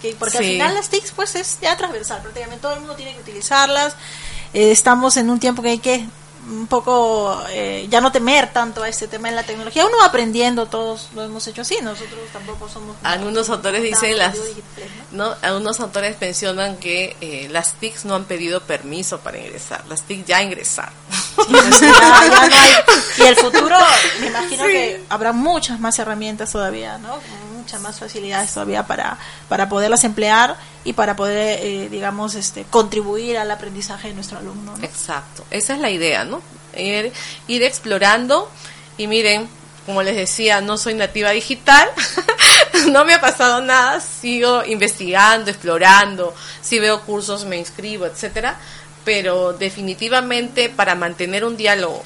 Que, porque al final las TICs pues es ya transversal, prácticamente todo el mundo tiene que utilizarlas. Eh, estamos en un tiempo que hay que un poco eh, ya no temer tanto a este tema en la tecnología. Uno va aprendiendo, todos lo hemos hecho así, nosotros tampoco somos... Algunos autores dicen, las, ¿no? Algunos autores mencionan que eh, las TICs no han pedido permiso para ingresar, las TIC ya ingresaron. y el futuro, me imagino que habrá muchas más herramientas todavía, ¿no? Muchas más facilidades todavía para, para poderlas emplear y para poder, eh, digamos, este, contribuir al aprendizaje de nuestro alumno. Exacto, esa es la idea, ¿no? Ir, ir explorando y miren, como les decía, no soy nativa digital, no me ha pasado nada, sigo investigando, explorando, si veo cursos me inscribo, etcétera, pero definitivamente para mantener un diálogo,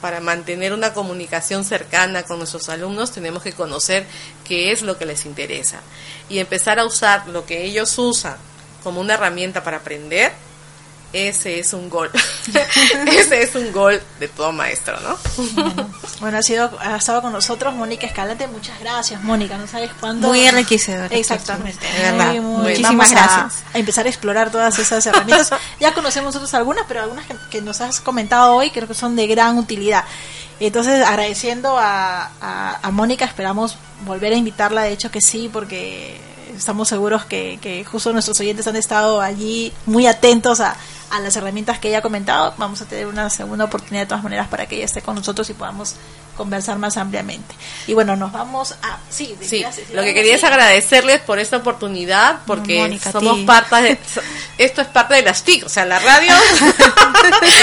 para mantener una comunicación cercana con nuestros alumnos, tenemos que conocer qué es lo que les interesa y empezar a usar lo que ellos usan como una herramienta para aprender ese es un gol. ese es un gol de todo maestro, ¿no? bueno, ha sido ha estado con nosotros Mónica Escalante. Muchas gracias, Mónica. No sabes cuándo. Muy enriquecedor. Exactamente. Muchísimas gracias. A, empezar a explorar todas esas herramientas. ya conocemos nosotros algunas, pero algunas que, nos has comentado hoy creo que son de gran utilidad. Entonces, agradeciendo a, a Mónica, esperamos volver a invitarla. De hecho, que sí, porque estamos seguros que, que justo nuestros oyentes han estado allí muy atentos a, a las herramientas que ella ha comentado. Vamos a tener una segunda oportunidad de todas maneras para que ella esté con nosotros y podamos conversar más ampliamente. Y bueno, nos vamos a... Sí, sí lo que quería es agradecerles por esta oportunidad, porque somos parte de... Esto es parte de las TIC, o sea, la radio...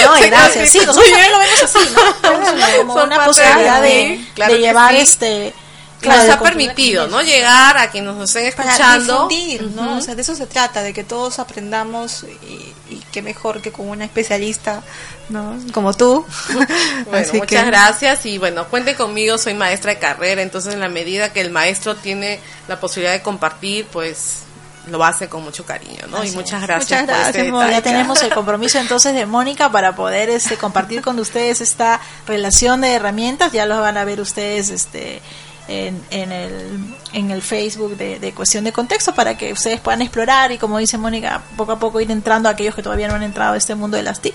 no, gracias. Sí, nosotros también lo vemos así, ¿no? Como una posibilidad de, de llevar este Claro, nos ha permitido, ¿no? Llegar a quienes nos estén escuchando. ¿no? O sea, de eso se trata, de que todos aprendamos y, y qué mejor que con una especialista, ¿no? Como tú. bueno, muchas gracias y bueno, cuente conmigo, soy maestra de carrera, entonces en la medida que el maestro tiene la posibilidad de compartir, pues lo hace con mucho cariño, ¿no? y muchas gracias. Muchas gracias, este ya tenemos el compromiso entonces de Mónica para poder este compartir con ustedes esta relación de herramientas, ya lo van a ver ustedes este en, en, el, en el Facebook de, Cuestión de Contexto para que ustedes puedan explorar y, como dice Mónica, poco a poco ir entrando a aquellos que todavía no han entrado a este mundo de las TIC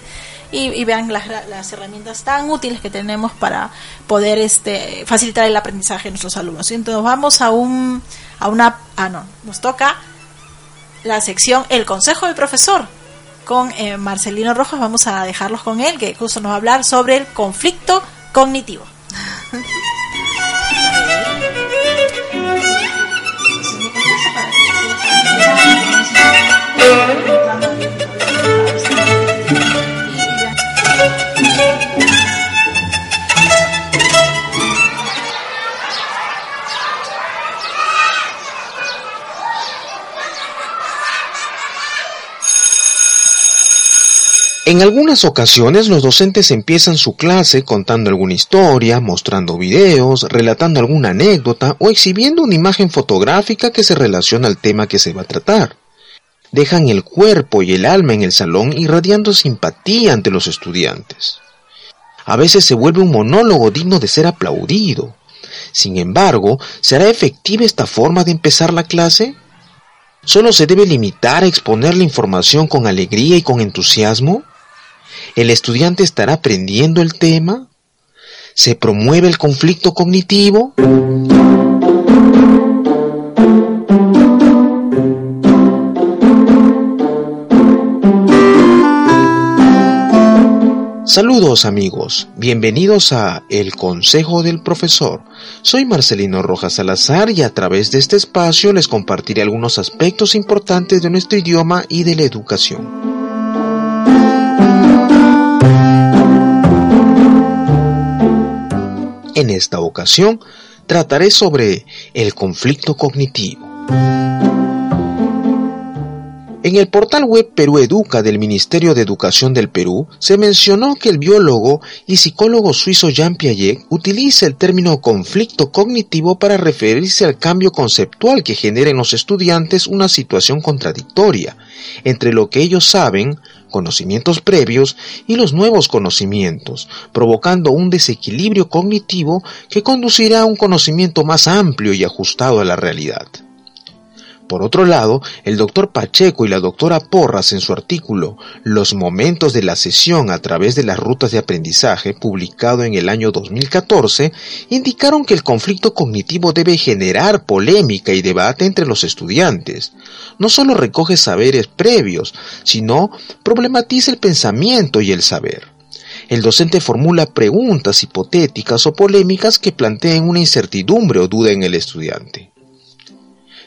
y, vean las, las, herramientas tan útiles que tenemos para poder este, facilitar el aprendizaje de nuestros alumnos. Entonces, vamos a, un, a una. Ah, no, nos toca la sección El Consejo del Profesor con eh, Marcelino Rojas. Vamos a dejarlos con él, que justo nos va a hablar sobre el conflicto cognitivo. En algunas ocasiones los docentes empiezan su clase contando alguna historia, mostrando videos, relatando alguna anécdota o exhibiendo una imagen fotográfica que se relaciona al tema que se va a tratar. Dejan el cuerpo y el alma en el salón irradiando simpatía ante los estudiantes. A veces se vuelve un monólogo digno de ser aplaudido. Sin embargo, ¿será efectiva esta forma de empezar la clase? ¿Solo se debe limitar a exponer la información con alegría y con entusiasmo? ¿El estudiante estará aprendiendo el tema? ¿Se promueve el conflicto cognitivo? Saludos amigos, bienvenidos a El Consejo del Profesor. Soy Marcelino Rojas Salazar y a través de este espacio les compartiré algunos aspectos importantes de nuestro idioma y de la educación. En esta ocasión trataré sobre el conflicto cognitivo. En el portal web Perú Educa del Ministerio de Educación del Perú se mencionó que el biólogo y psicólogo suizo Jean Piaget utiliza el término conflicto cognitivo para referirse al cambio conceptual que genera en los estudiantes una situación contradictoria entre lo que ellos saben, conocimientos previos y los nuevos conocimientos, provocando un desequilibrio cognitivo que conducirá a un conocimiento más amplio y ajustado a la realidad. Por otro lado, el doctor Pacheco y la doctora Porras en su artículo Los momentos de la sesión a través de las rutas de aprendizaje, publicado en el año 2014, indicaron que el conflicto cognitivo debe generar polémica y debate entre los estudiantes. No solo recoge saberes previos, sino problematiza el pensamiento y el saber. El docente formula preguntas hipotéticas o polémicas que planteen una incertidumbre o duda en el estudiante.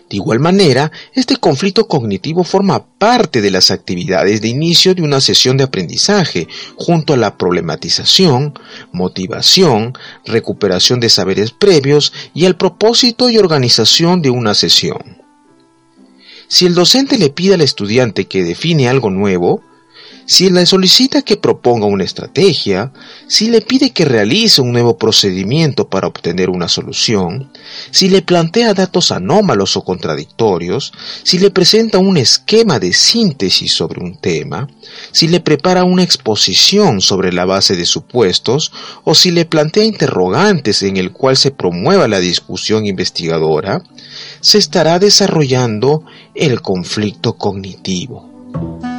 De igual manera, este conflicto cognitivo forma parte de las actividades de inicio de una sesión de aprendizaje, junto a la problematización, motivación, recuperación de saberes previos y el propósito y organización de una sesión. Si el docente le pide al estudiante que define algo nuevo, si le solicita que proponga una estrategia, si le pide que realice un nuevo procedimiento para obtener una solución, si le plantea datos anómalos o contradictorios, si le presenta un esquema de síntesis sobre un tema, si le prepara una exposición sobre la base de supuestos o si le plantea interrogantes en el cual se promueva la discusión investigadora, se estará desarrollando el conflicto cognitivo.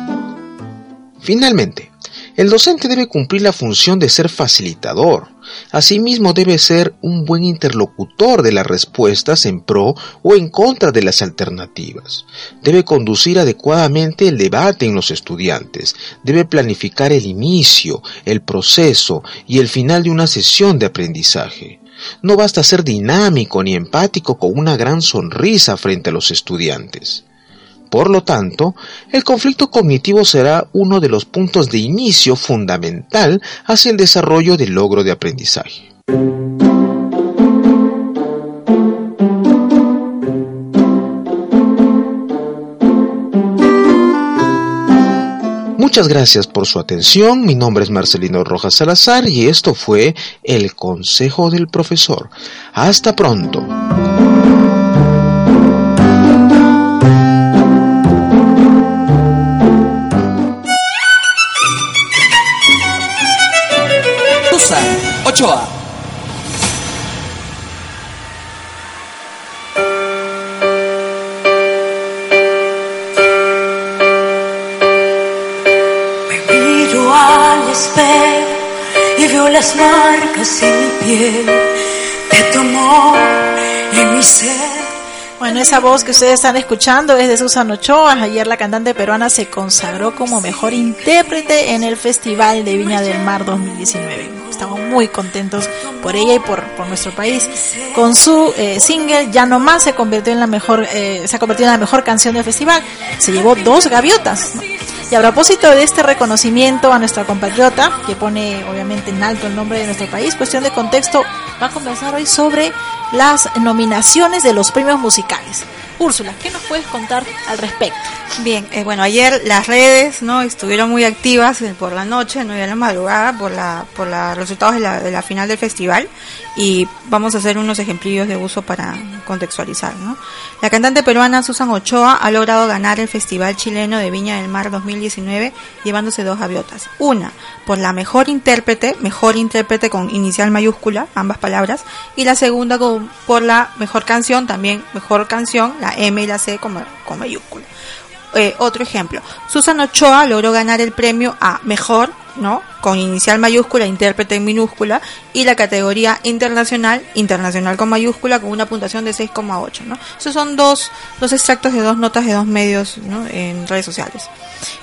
Finalmente, el docente debe cumplir la función de ser facilitador. Asimismo, debe ser un buen interlocutor de las respuestas en pro o en contra de las alternativas. Debe conducir adecuadamente el debate en los estudiantes. Debe planificar el inicio, el proceso y el final de una sesión de aprendizaje. No basta ser dinámico ni empático con una gran sonrisa frente a los estudiantes. Por lo tanto, el conflicto cognitivo será uno de los puntos de inicio fundamental hacia el desarrollo del logro de aprendizaje. Muchas gracias por su atención. Mi nombre es Marcelino Rojas Salazar y esto fue El Consejo del Profesor. Hasta pronto. Ochoa. Me miro al espejo y veo las marcas en mi piel de tu amor en mi ser. Bueno, esa voz que ustedes están escuchando es de Susan Ochoa. Ayer la cantante peruana se consagró como mejor intérprete en el Festival de Viña del Mar 2019. Estamos muy contentos por ella y por, por nuestro país. Con su eh, single Ya no más se convirtió en la mejor, eh, se ha convertido en la mejor canción del festival. Se llevó dos gaviotas. Y a propósito de este reconocimiento a nuestra compatriota, que pone obviamente en alto el nombre de nuestro país, cuestión de contexto, va a conversar hoy sobre las nominaciones de los premios musicales. Úrsula, ¿qué nos puedes contar al respecto? Bien, eh, bueno, ayer las redes no estuvieron muy activas eh, por la noche, no y la madrugada, por la por los resultados de la, de la final del festival y vamos a hacer unos ejemplillos de uso para contextualizar. ¿no? La cantante peruana Susan Ochoa ha logrado ganar el Festival Chileno de Viña del Mar 2019 llevándose dos gaviotas. Una por la mejor intérprete, mejor intérprete con inicial mayúscula, ambas palabras, y la segunda con, por la mejor canción, también mejor canción, la M y la C con, mayúscula. Eh, otro ejemplo, Susan Ochoa logró ganar el premio a mejor ¿no? Con inicial mayúscula, intérprete en minúscula, y la categoría internacional, internacional con mayúscula, con una puntuación de 6,8, ¿no? Esos son dos, dos extractos de dos notas de dos medios, ¿no? En redes sociales.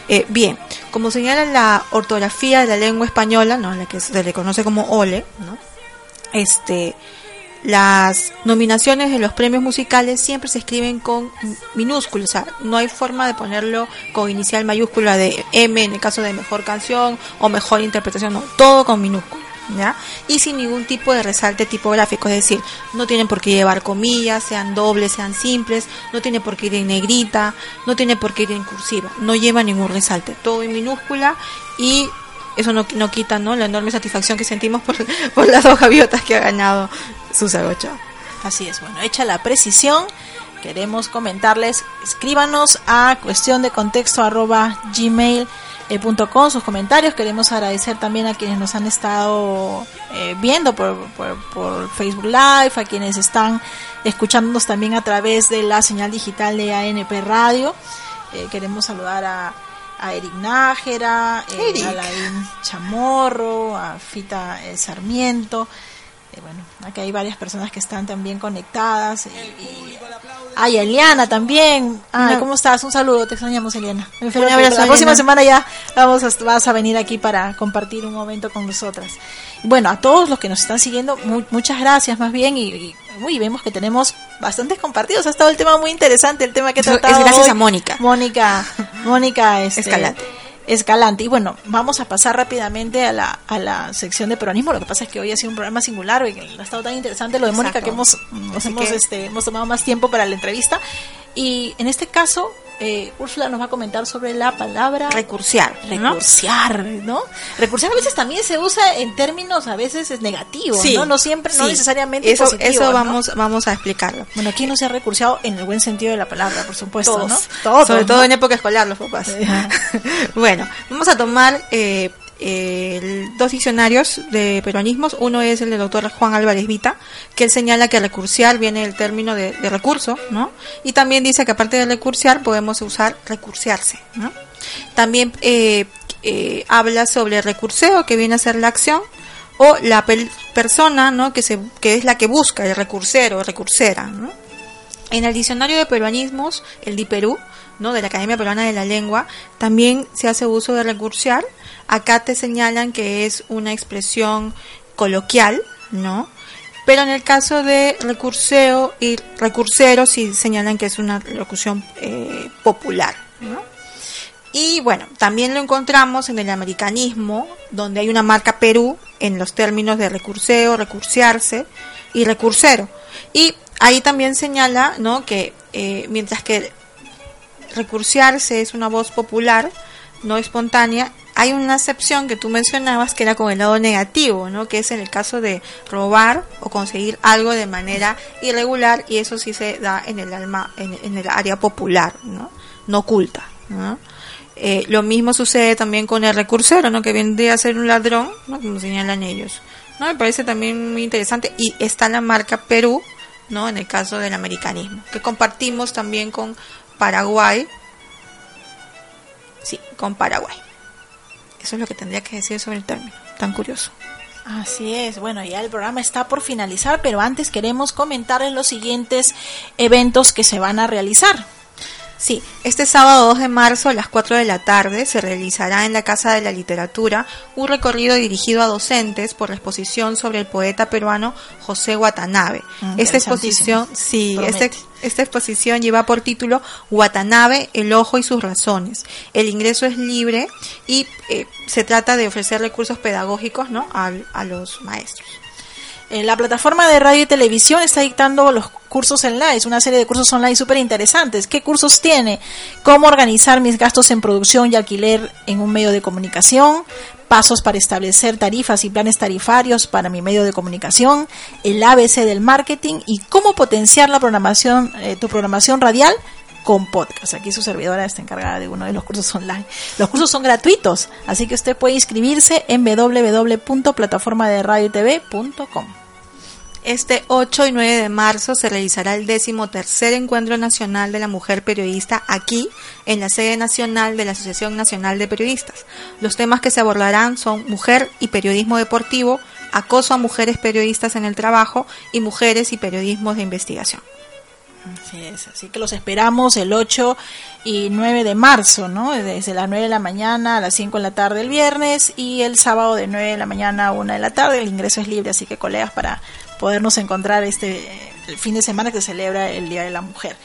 Eh, bien, como señala la ortografía de la lengua española, ¿no? La que se le conoce como OLE, ¿no? Este, las nominaciones de los premios musicales siempre se escriben con minúsculas, o sea, no hay forma de ponerlo con inicial mayúscula de M en el caso de mejor canción o mejor interpretación, no, todo con minúscula. ¿Ya? Y sin ningún tipo de resalte tipográfico, es decir, no tienen por qué llevar comillas, sean dobles, sean simples, no tiene por qué ir en negrita, no tiene por qué ir en cursiva, no lleva ningún resalte, todo en minúscula y eso no, no quita ¿no? la enorme satisfacción que sentimos por, por las dos gaviotas que ha ganado Susa Ochoa. Así es, bueno, hecha la precisión, queremos comentarles, escríbanos a cuestión de contexto arroba gmail.com sus comentarios. Queremos agradecer también a quienes nos han estado eh, viendo por, por, por, Facebook Live, a quienes están escuchándonos también a través de la señal digital de ANP Radio. Eh, queremos saludar a, a Eric Nájera, eh, a Laín Chamorro, a Fita eh, Sarmiento. Eh, bueno, aquí hay varias personas que están también conectadas. Y, y... Ay, Eliana también. Ay, ¿cómo estás? Un saludo, te extrañamos, Eliana. Un abrazo, la próxima semana ya vamos a, vas a venir aquí para compartir un momento con nosotras. Bueno, a todos los que nos están siguiendo, mu muchas gracias más bien y, y uy, vemos que tenemos bastantes compartidos. Ha estado el tema muy interesante, el tema que he tratado Es gracias hoy. a Mónica. Mónica, Mónica este, Escalante. Escalante. Y bueno, vamos a pasar rápidamente a la, a la sección de peronismo. Lo que pasa es que hoy ha sido un programa singular y ha estado tan interesante lo de Mónica que hemos, nos Así hemos, que- este, hemos tomado más tiempo para la entrevista. Y en este caso, eh, Úrsula nos va a comentar sobre la palabra Recursiar. ¿no? recursiar, ¿no? Recursiar a veces también se usa en términos a veces es negativo, Sí, ¿no? No siempre, no necesariamente Eso, positivo, eso ¿no? vamos, a explicarlo. Bueno, aquí no se ha recursiado en el buen sentido de la palabra, por supuesto, Todos. ¿no? Todos, Sobre ¿no? todo en época escolar, los papás. Bueno, vamos a tomar eh, el- dos diccionarios de peruanismos. Uno es el del doctor Juan Álvarez Vita, que él señala que recursiar viene del término de, recurso, ¿no? Y también dice que aparte de recursiar podemos usar recursearse. También eh, eh, habla sobre recurseo, que viene a ser la acción, o la persona, ¿no? Que, es la que busca, el recursero, recursera, ¿no? En el diccionario de peruanismos, el DIPERU, ¿no? de la Academia Peruana de la Lengua, también se hace uso de recursiar. Acá te señalan que es una expresión coloquial, ¿no? Pero en el caso de recurseo y recursero sí señalan que es una locución eh, popular, ¿no? Y bueno, también lo encontramos en el americanismo, donde hay una marca Perú en los términos de recurseo, recursearse y recursero. Y ahí también señala, ¿no? Que eh, mientras que recursearse es una voz popular, no espontánea, hay una excepción que tú mencionabas que era con el lado negativo, ¿no? Que es en el caso de robar o conseguir algo de manera irregular y eso sí se da en el alma, en, el área popular, ¿no? No oculta. Eh, lo mismo sucede también con el recursero, ¿no? Que vendría a ser un ladrón. Como señalan ellos. ¿no? Me parece también muy interesante. Y está la marca Perú, ¿no? En el caso del americanismo, que compartimos también con Paraguay. Sí, con Paraguay. Eso es lo que tendría que decir sobre el término. Tan curioso. Así es, bueno, ya el programa está por finalizar, pero antes queremos comentarles los siguientes eventos que se van a realizar. Sí, este sábado 2 de marzo a las 4 de la tarde se realizará en la Casa de la Literatura un recorrido dirigido a docentes por la exposición sobre el poeta peruano José Watanabe. Mm, esta exposición, sí, esta, esta exposición lleva por título Watanabe, el ojo y sus razones. El ingreso es libre y eh, se trata de ofrecer recursos pedagógicos ¿no? a, a los maestros. La plataforma de radio y televisión está dictando los cursos online, una serie de cursos online súper interesantes. ¿Qué cursos tiene? Cómo organizar mis gastos en producción y alquiler en un medio de comunicación, pasos para establecer tarifas y planes tarifarios para mi medio de comunicación, el ABC del marketing y cómo potenciar la programación, eh, tu programación radial con podcast. Aquí su servidora está encargada de uno de los cursos online. Los cursos son gratuitos, así que usted puede inscribirse en www.plataformaderadiotv.com. Este 8 y 9 de marzo se realizará el décimo tercer Encuentro Nacional de la Mujer Periodista aquí, en la sede nacional de la Asociación Nacional de Periodistas. Los temas que se abordarán son mujer y periodismo deportivo, acoso a mujeres periodistas en el trabajo y mujeres y periodismo de investigación. Así es, así que los esperamos el 8 y 9 de marzo, ¿no? Desde las 9 de la mañana a las 5 de la tarde el viernes y el sábado de 9 de la mañana a 1 de la tarde. El ingreso es libre, así que colegas para podernos encontrar este fin de semana que se celebra el Día de la Mujer.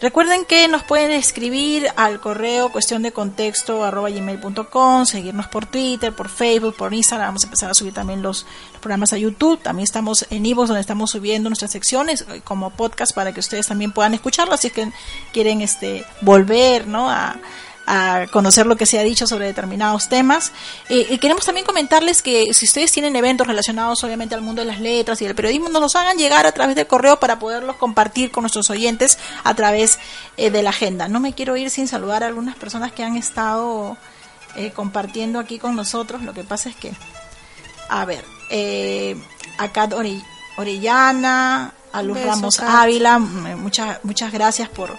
Recuerden que nos pueden escribir al correo cuestión de contexto arroba gmail.com, seguirnos por Twitter, por Facebook, por Instagram. Vamos a empezar a subir también los, programas a YouTube. También estamos en Ivo donde estamos subiendo nuestras secciones eh, como podcast para que ustedes también puedan escucharlo. Así que quieren este volver ¿no? a a conocer lo que se ha dicho sobre determinados temas. Eh, y queremos también comentarles que si ustedes tienen eventos relacionados obviamente al mundo de las letras y del periodismo, nos los hagan llegar a través del correo para poderlos compartir con nuestros oyentes a través eh, de la agenda. No me quiero ir sin saludar a algunas personas que han estado eh, compartiendo aquí con nosotros. Lo que pasa es que, a ver, acá Orellana, a Luz Ramos Ávila, muchas, muchas gracias por,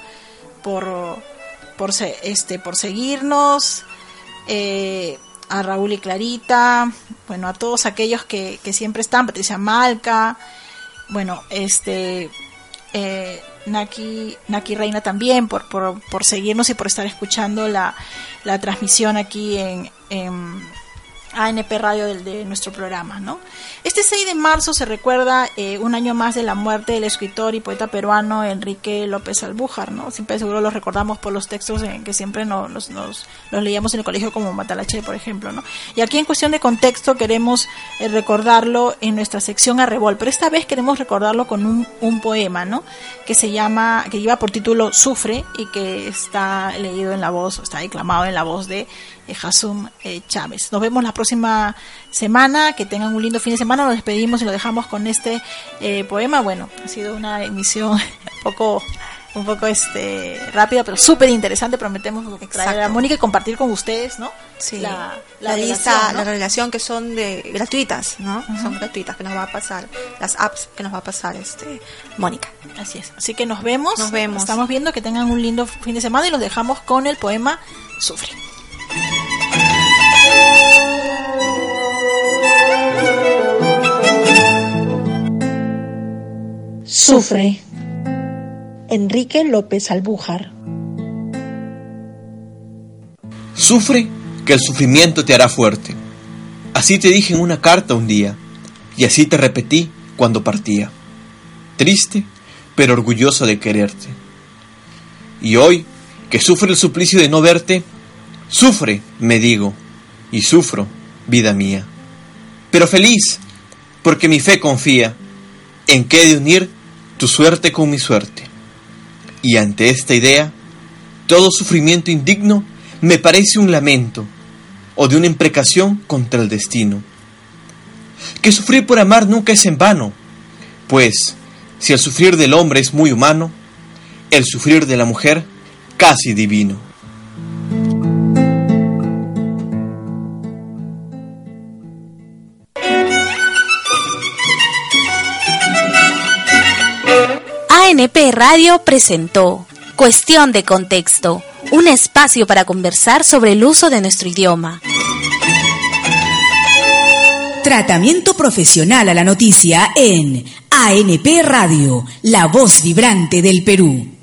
por por, este, por seguirnos, eh, a Raúl y Clarita, bueno, a todos aquellos que, siempre están, Patricia Malca, bueno, este, eh, Naki, Naki Reina también, por, por, por, seguirnos y por estar escuchando la, la transmisión aquí en ANP Radio de, de nuestro programa, ¿no? Este 6 de marzo se recuerda eh, un año más de la muerte del escritor y poeta peruano Enrique López Albújar, ¿no? Siempre seguro lo recordamos por los textos en que siempre nos, nos, los leíamos en el colegio como Matalache, por ejemplo, ¿no? Y aquí en cuestión de contexto queremos eh, recordarlo en nuestra sección Arrebol, pero esta vez queremos recordarlo con un, un poema, ¿no? Que se llama, que lleva por título Sufre y que está leído en la voz, está declamado en la voz de eh, Hasum eh, Chávez. Nos vemos la próxima semana, que tengan un lindo fin de semana, nos despedimos y lo dejamos con este eh, poema. Bueno, ha sido una emisión un poco un poco este rápida pero súper interesante. Prometemos traer a Mónica y compartir con ustedes no sí. la, la, lista la relación que son de gratuitas no son gratuitas que nos va a pasar las apps que nos va a pasar este Mónica. Así es. Así que nos vemos. Nos vemos. Estamos viendo que tengan un lindo fin de semana y los dejamos con el poema Sufre Sufre. Enrique López Albújar. Sufre que el sufrimiento te hará fuerte. Así te dije en una carta un día, y así te repetí cuando partía. Triste, pero orgulloso de quererte. Y hoy, que sufre el suplicio de no verte, sufre, me digo, y sufro, vida mía. Pero feliz, porque mi fe confía en que de unir tu suerte con mi suerte. Y ante esta idea, todo sufrimiento indigno me parece un lamento o de una imprecación contra el destino. Que sufrir por amar nunca es en vano, pues si el sufrir del hombre es muy humano, el sufrir de la mujer casi divino. ANP Radio presentó Cuestión de Contexto, un espacio para conversar sobre el uso de nuestro idioma. Tratamiento profesional a la noticia en ANP Radio, la voz vibrante del Perú.